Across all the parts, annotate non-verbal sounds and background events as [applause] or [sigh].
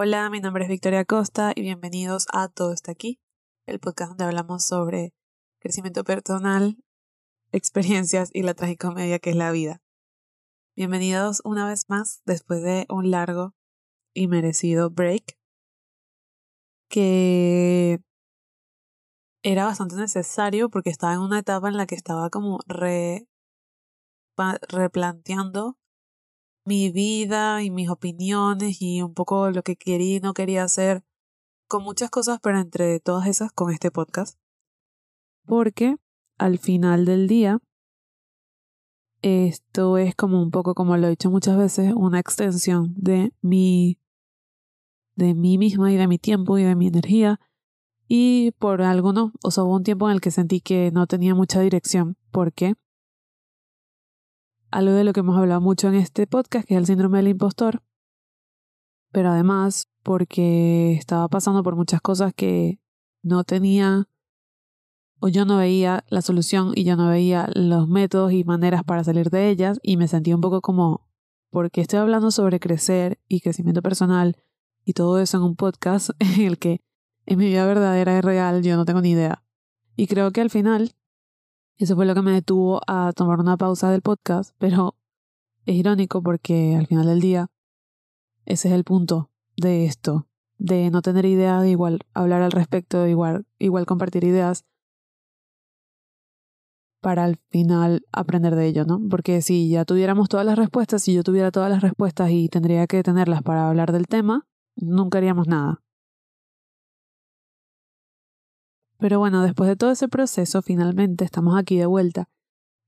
Hola, mi nombre es Victoria Costa y bienvenidos a Todo está aquí, el podcast donde hablamos sobre crecimiento personal, experiencias y la tragicomedia que es la vida. Bienvenidos una vez más después de un largo y merecido break que era bastante necesario porque estaba en una etapa en la que estaba como re, replanteando mi vida y mis opiniones y un poco lo que quería y no quería hacer con muchas cosas, pero entre todas esas con este podcast. Porque al final del día, esto es como un poco, como lo he dicho muchas veces, una extensión de mi, de mí misma y de mi tiempo y de mi energía. Y por alguno, o sea, hubo un tiempo en el que sentí que no tenía mucha dirección. porque algo de lo que hemos hablado mucho en este podcast, que es el síndrome del impostor, pero además porque estaba pasando por muchas cosas que no tenía o yo no veía la solución y yo no veía los métodos y maneras para salir de ellas y me sentía un poco como, porque estoy hablando sobre crecer y crecimiento personal y todo eso en un podcast [laughs] en el que en mi vida verdadera y real yo no tengo ni idea. Y creo que al final eso fue lo que me detuvo a tomar una pausa del podcast, pero es irónico porque al final del día ese es el punto de esto, de no tener idea, de igual hablar al respecto, de igual, igual compartir ideas para al final aprender de ello, ¿no? Porque si ya tuviéramos todas las respuestas, si yo tuviera todas las respuestas y tendría que tenerlas para hablar del tema, nunca haríamos nada. Pero bueno, después de todo ese proceso, finalmente estamos aquí de vuelta.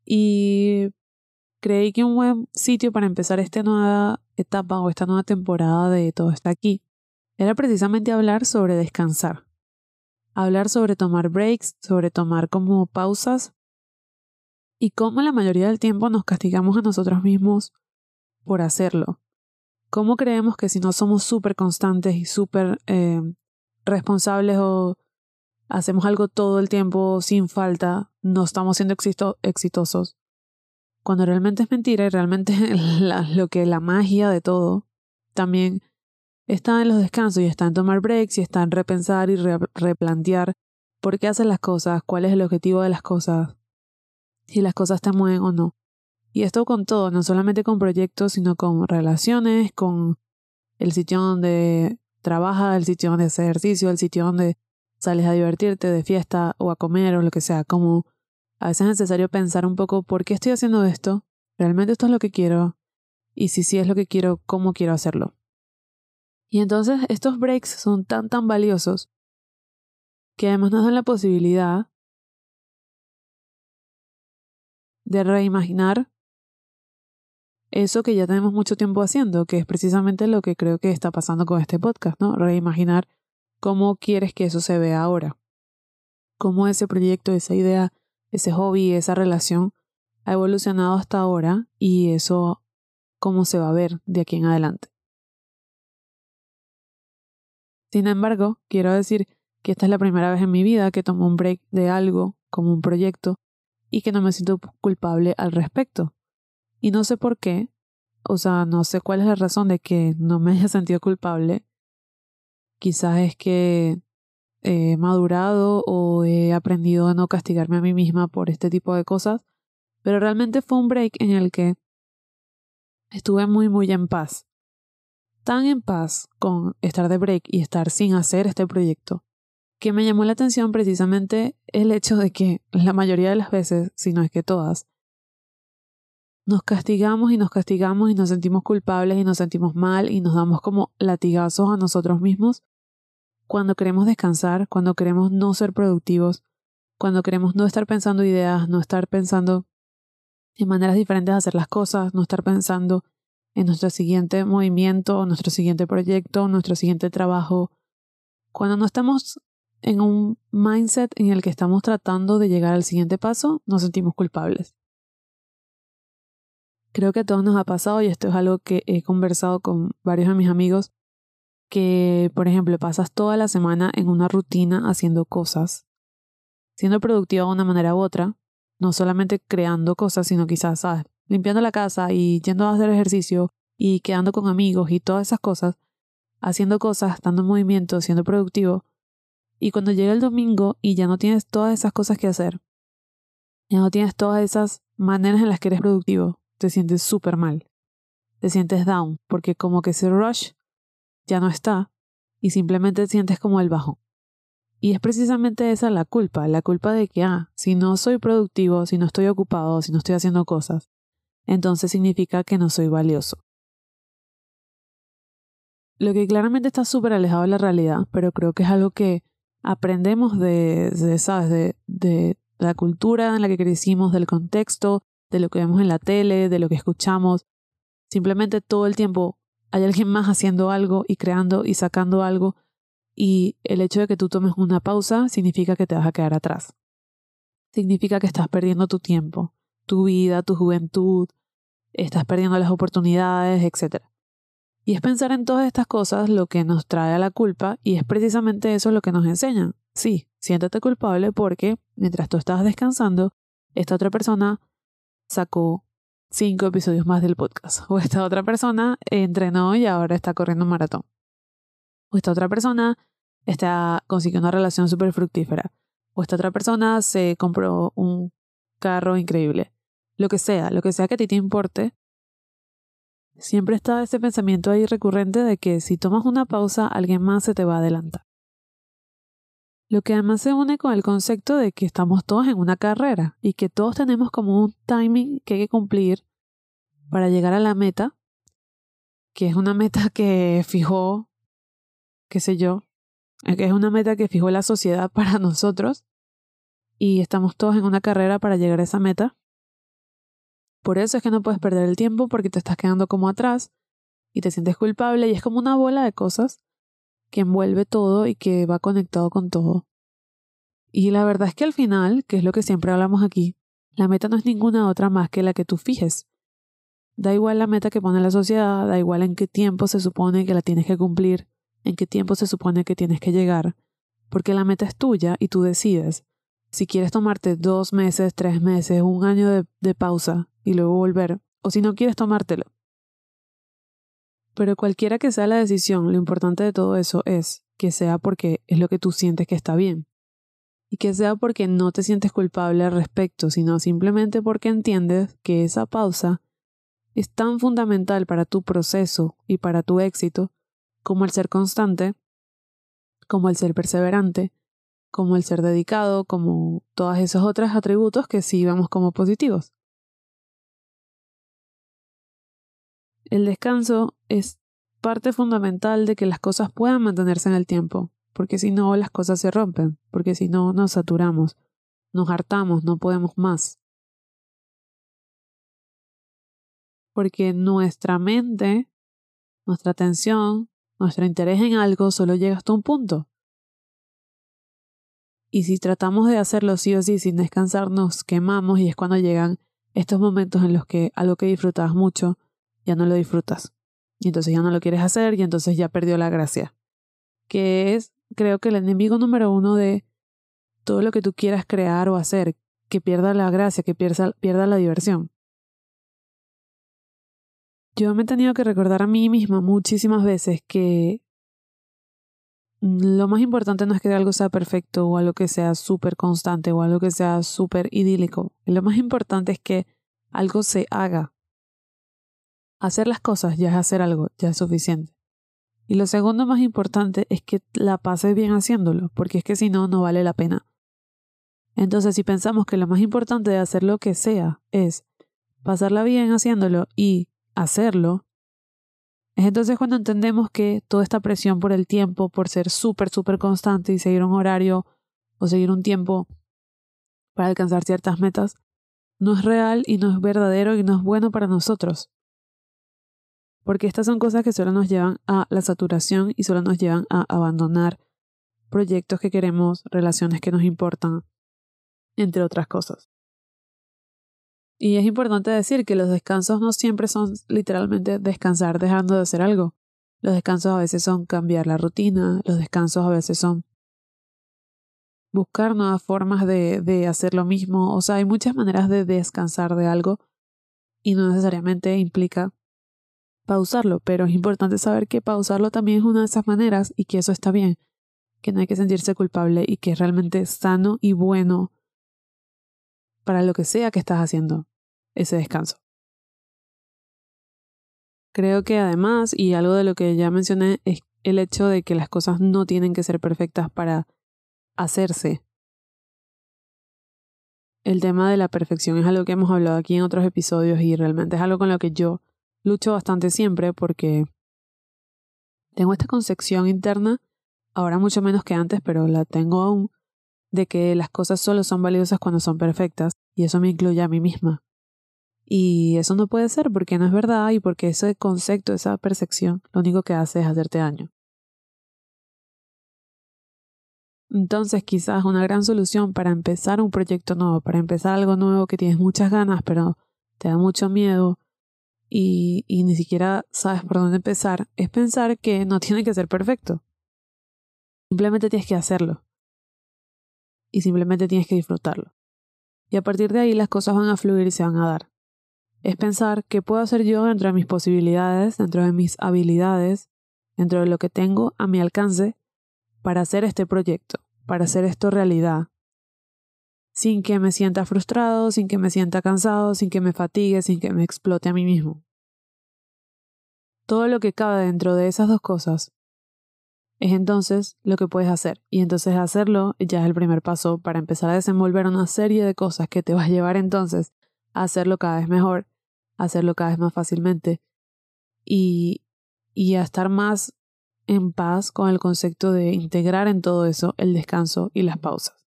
Y creí que un buen sitio para empezar esta nueva etapa o esta nueva temporada de Todo está aquí era precisamente hablar sobre descansar. Hablar sobre tomar breaks, sobre tomar como pausas y cómo la mayoría del tiempo nos castigamos a nosotros mismos por hacerlo. ¿Cómo creemos que si no somos súper constantes y súper eh, responsables o hacemos algo todo el tiempo sin falta, no estamos siendo exitosos. Cuando realmente es mentira y realmente [laughs] lo que la magia de todo también está en los descansos y está en tomar breaks y está en repensar y replantear por qué haces las cosas, cuál es el objetivo de las cosas, si las cosas te mueven o no. Y esto con todo, no solamente con proyectos, sino con relaciones, con el sitio donde trabaja, el sitio donde hace ejercicio, el sitio donde sales a divertirte de fiesta o a comer o lo que sea, como a veces es necesario pensar un poco por qué estoy haciendo esto, realmente esto es lo que quiero, y si sí es lo que quiero, cómo quiero hacerlo. Y entonces estos breaks son tan tan valiosos que además nos dan la posibilidad de reimaginar eso que ya tenemos mucho tiempo haciendo, que es precisamente lo que creo que está pasando con este podcast, ¿no? Reimaginar ¿Cómo quieres que eso se vea ahora? ¿Cómo ese proyecto, esa idea, ese hobby, esa relación ha evolucionado hasta ahora y eso cómo se va a ver de aquí en adelante? Sin embargo, quiero decir que esta es la primera vez en mi vida que tomo un break de algo como un proyecto y que no me siento culpable al respecto. Y no sé por qué, o sea, no sé cuál es la razón de que no me haya sentido culpable Quizás es que he madurado o he aprendido a no castigarme a mí misma por este tipo de cosas, pero realmente fue un break en el que estuve muy muy en paz. Tan en paz con estar de break y estar sin hacer este proyecto, que me llamó la atención precisamente el hecho de que la mayoría de las veces, si no es que todas, nos castigamos y nos castigamos y nos sentimos culpables y nos sentimos mal y nos damos como latigazos a nosotros mismos cuando queremos descansar, cuando queremos no ser productivos, cuando queremos no estar pensando ideas, no estar pensando en maneras diferentes de hacer las cosas, no estar pensando en nuestro siguiente movimiento, nuestro siguiente proyecto, nuestro siguiente trabajo. Cuando no estamos en un mindset en el que estamos tratando de llegar al siguiente paso, nos sentimos culpables. Creo que a todos nos ha pasado y esto es algo que he conversado con varios de mis amigos que, por ejemplo, pasas toda la semana en una rutina haciendo cosas, siendo productiva de una manera u otra, no solamente creando cosas, sino quizás limpiando la casa y yendo a hacer ejercicio y quedando con amigos y todas esas cosas, haciendo cosas, estando en movimiento, siendo productivo, y cuando llega el domingo y ya no tienes todas esas cosas que hacer, ya no tienes todas esas maneras en las que eres productivo, te sientes súper mal, te sientes down, porque como que ese rush ya no está y simplemente te sientes como el bajo. Y es precisamente esa la culpa, la culpa de que, ah, si no soy productivo, si no estoy ocupado, si no estoy haciendo cosas, entonces significa que no soy valioso. Lo que claramente está súper alejado de la realidad, pero creo que es algo que aprendemos de, de ¿sabes? De, de la cultura en la que crecimos, del contexto, de lo que vemos en la tele, de lo que escuchamos. Simplemente todo el tiempo hay alguien más haciendo algo y creando y sacando algo y el hecho de que tú tomes una pausa significa que te vas a quedar atrás. Significa que estás perdiendo tu tiempo, tu vida, tu juventud, estás perdiendo las oportunidades, etc. Y es pensar en todas estas cosas lo que nos trae a la culpa y es precisamente eso lo que nos enseñan. Sí, siéntate culpable porque mientras tú estabas descansando, esta otra persona sacó cinco episodios más del podcast. [laughs] O esta otra persona entrenó y ahora está corriendo un maratón. O esta otra persona está consiguiendo una relación súper fructífera. O esta otra persona se compró un carro increíble. Lo que sea, lo que sea que a ti te importe, siempre está ese pensamiento ahí recurrente de que si tomas una pausa, alguien más se te va a adelantar. Lo que además se une con el concepto de que estamos todos en una carrera y que todos tenemos como un timing que hay que cumplir para llegar a la meta, que es una [laughs] meta que fijó, qué sé yo, eh, que es una meta que fijó la sociedad [laughs] para nosotros y estamos todos en una carrera para llegar a esa meta. Por eso es que no puedes perder el tiempo porque te estás quedando como atrás y te sientes culpable y es como una bola de cosas que envuelve todo y que va conectado con todo. Y la verdad es que al final, que es lo que siempre hablamos aquí, la meta no es ninguna otra más que la que tú fijes. Da igual la meta que pone la sociedad, da igual en qué tiempo se supone que la tienes que cumplir, en qué tiempo se supone que tienes que llegar, porque la meta es tuya y tú decides si quieres tomarte dos meses, tres meses, un año de, de pausa y luego volver, o si no quieres tomártelo. Pero cualquiera que sea la decisión, lo importante de todo eso es que sea porque es lo que tú sientes que está bien. Y que sea porque no te sientes culpable al respecto, sino simplemente porque entiendes que esa pausa es tan fundamental para tu proceso y para tu éxito como el ser constante, como el ser perseverante, como el ser dedicado, como todos esos otros atributos que sí vemos como positivos. El descanso es parte fundamental de que las cosas puedan mantenerse en el tiempo, porque si no las cosas se rompen, porque si no nos saturamos, nos hartamos, no podemos más. Porque nuestra mente, nuestra atención, nuestro interés en algo solo llega hasta un punto. Y si tratamos de hacerlo sí o sí sin descansar, nos quemamos y es cuando llegan estos momentos en los que algo que disfrutabas mucho ya no lo disfrutas. Y entonces ya no lo quieres hacer y entonces ya perdió la gracia. Que es, creo que el enemigo número uno de todo lo que tú quieras crear o hacer, que pierda la gracia, que pierda, pierda la diversión. Yo me he tenido que recordar a mí misma muchísimas veces que lo más importante no es que algo sea perfecto o algo que sea súper constante o algo que sea súper idílico. Lo más importante es que algo se haga Hacer las cosas ya es hacer algo, ya es suficiente. Y lo segundo más importante es que la pases bien haciéndolo, porque es que si no, no vale la pena. Entonces, si pensamos que lo más importante de hacer lo que sea es pasarla bien haciéndolo y hacerlo, es entonces cuando entendemos que toda esta presión por el tiempo, por ser súper, súper constante y seguir un horario o seguir un tiempo para alcanzar ciertas metas, no es real y no es verdadero y no es bueno para nosotros. Porque estas son cosas que solo nos llevan a la saturación y solo nos llevan a abandonar proyectos que queremos, relaciones que nos importan, entre otras cosas. Y es importante decir que los descansos no siempre son literalmente descansar dejando de hacer algo. Los descansos a veces son cambiar la rutina, los descansos a veces son buscar nuevas formas de, de hacer lo mismo. O sea, hay muchas maneras de descansar de algo y no necesariamente implica pausarlo, pero es importante saber que pausarlo también es una de esas maneras y que eso está bien, que no hay que sentirse culpable y que es realmente sano y bueno para lo que sea que estás haciendo ese descanso. Creo que además, y algo de lo que ya mencioné, es el hecho de que las cosas no tienen que ser perfectas para hacerse. El tema de la perfección es algo que hemos hablado aquí en otros episodios y realmente es algo con lo que yo lucho bastante siempre porque tengo esta concepción interna, ahora mucho menos que antes, pero la tengo aún, de que las cosas solo son valiosas cuando son perfectas y eso me incluye a mí misma. Y eso no puede ser porque no es verdad y porque ese concepto, esa percepción, lo único que hace es hacerte daño. Entonces quizás una gran solución para empezar un proyecto nuevo, para empezar algo nuevo que tienes muchas ganas pero te da mucho miedo y, ni siquiera sabes por dónde empezar, es pensar que no tiene que ser perfecto. Simplemente tienes que hacerlo. Y simplemente tienes que disfrutarlo. Y a partir de ahí las cosas van a fluir y se van a dar es pensar qué puedo hacer yo dentro de mis posibilidades, dentro de mis habilidades, dentro de lo que tengo a mi alcance para hacer este proyecto, para hacer esto realidad, sin que me sienta frustrado, sin que me sienta cansado, sin que me fatigue, sin que me explote a mí mismo. Todo lo que cabe dentro de esas dos cosas es entonces lo que puedes hacer. Y entonces hacerlo ya es el primer paso para empezar a desenvolver una serie de cosas que te va a llevar entonces a hacerlo cada vez mejor hacerlo cada vez más fácilmente y, y a estar más en paz con el concepto de integrar en todo eso el descanso y las pausas.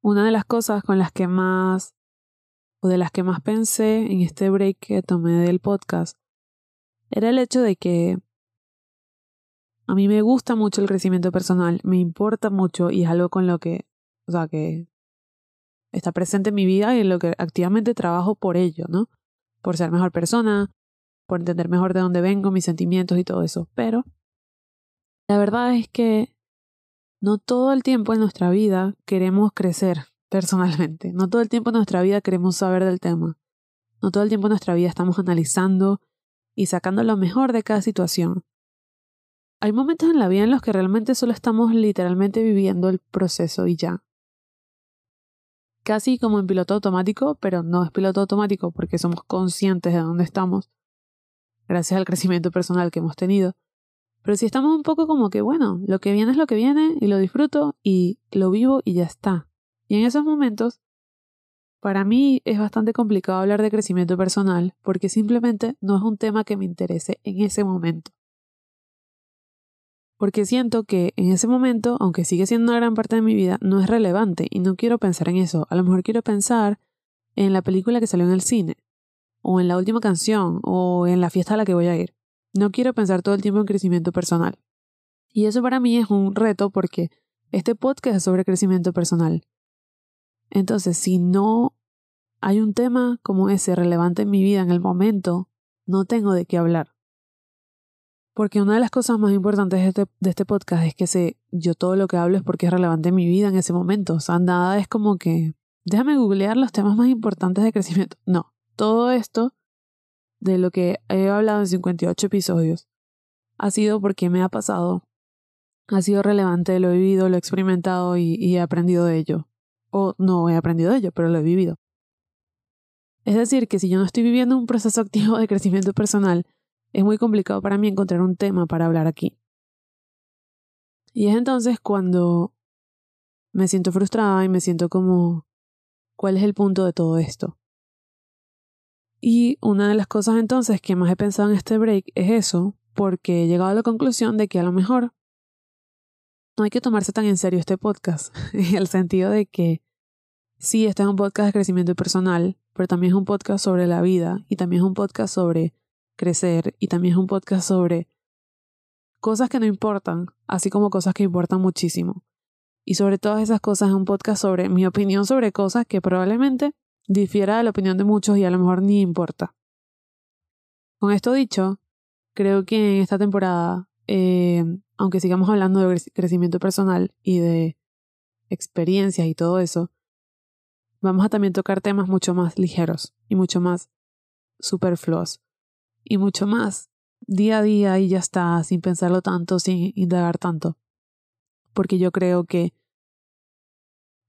Una de las cosas con las que más o de las que más pensé en este break que tomé del podcast era el hecho de que a mí me gusta mucho el crecimiento personal, me importa mucho y es algo con lo que, o sea, que está presente en mi vida y en lo que activamente trabajo por ello, ¿no? Por ser mejor persona, por entender mejor de dónde vengo, mis sentimientos y todo eso. Pero la verdad es que no todo el tiempo en nuestra vida queremos crecer personalmente. No todo el tiempo en nuestra vida queremos saber del tema. No todo el tiempo en nuestra vida estamos analizando y sacando lo mejor de cada situación. Hay momentos en la vida en los que realmente solo estamos literalmente viviendo el proceso y ya casi como en piloto automático, pero no es piloto automático porque somos conscientes de dónde estamos, gracias al crecimiento personal que hemos tenido. Pero si estamos un poco como que, bueno, lo que viene es lo que viene y lo disfruto y lo vivo y ya está. Y en esos momentos, para mí es bastante complicado hablar de crecimiento personal porque simplemente no es un tema que me interese en ese momento porque siento que en ese momento, aunque sigue siendo una gran parte de mi vida, no es relevante y no quiero pensar en eso. A lo mejor quiero pensar en la película que salió en el cine, o en la última canción, o en la fiesta a la que voy a ir. No quiero pensar todo el tiempo en crecimiento personal. Y eso para mí es un reto porque este podcast es sobre crecimiento personal. Entonces, si no hay un tema como ese relevante en mi vida en el momento, no tengo de qué hablar. Porque una de las cosas más importantes de este, este podcast es que sé, yo todo lo que hablo es porque es relevante en mi vida en ese momento. O sea, nada es como que, déjame googlear los temas más importantes de crecimiento. No, todo esto de lo que he hablado en 58 episodios ha sido porque me ha pasado, ha sido relevante, lo he vivido, lo he experimentado y, y he aprendido de ello. O no he aprendido de ello, pero lo he vivido. Es decir, que si yo no estoy viviendo un proceso [laughs] activo de crecimiento personal, es muy complicado para mí encontrar un tema para hablar aquí. Y es entonces cuando me siento frustrada y me siento como, ¿cuál es el punto de todo esto? Y una de las cosas entonces que más he pensado en este break es eso, porque he llegado a la conclusión de que a lo mejor no hay que tomarse tan en serio este podcast, [laughs] en el sentido de que sí, este es un podcast de crecimiento personal, pero también es un podcast sobre la vida y también es un podcast sobre crecer y también es un podcast sobre cosas que no importan, así como cosas que importan muchísimo. Y sobre todas esas cosas es un podcast sobre mi opinión sobre cosas que probablemente difiera de la opinión de muchos y a lo mejor ni importa. Con esto dicho, creo que en esta temporada, eh, aunque sigamos hablando de crecimiento personal y de experiencias y todo eso, vamos a también tocar temas mucho más ligeros y mucho más superfluos. Y mucho más, día a día y ya está, sin pensarlo tanto, sin indagar tanto. Porque yo creo que,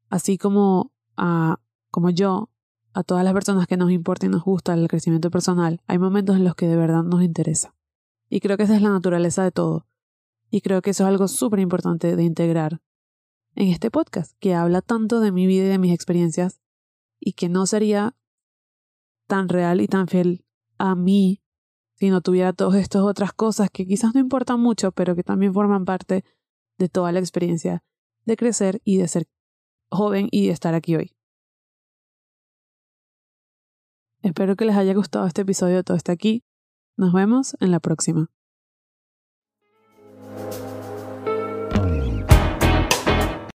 así como, como yo, a todas las personas que nos importa y nos gusta el crecimiento personal, hay momentos en los que de verdad nos interesa. Y creo que esa es la naturaleza de todo. Y creo que eso es algo súper importante de integrar en este podcast, que habla tanto de mi vida y de mis experiencias, y que no sería tan real y tan fiel a mí si no tuviera todas estas otras cosas que quizás no importan mucho, pero que también forman parte de toda la experiencia de crecer y de ser joven y de estar aquí hoy. Espero que les haya gustado este episodio, todo está aquí. Nos vemos en la próxima.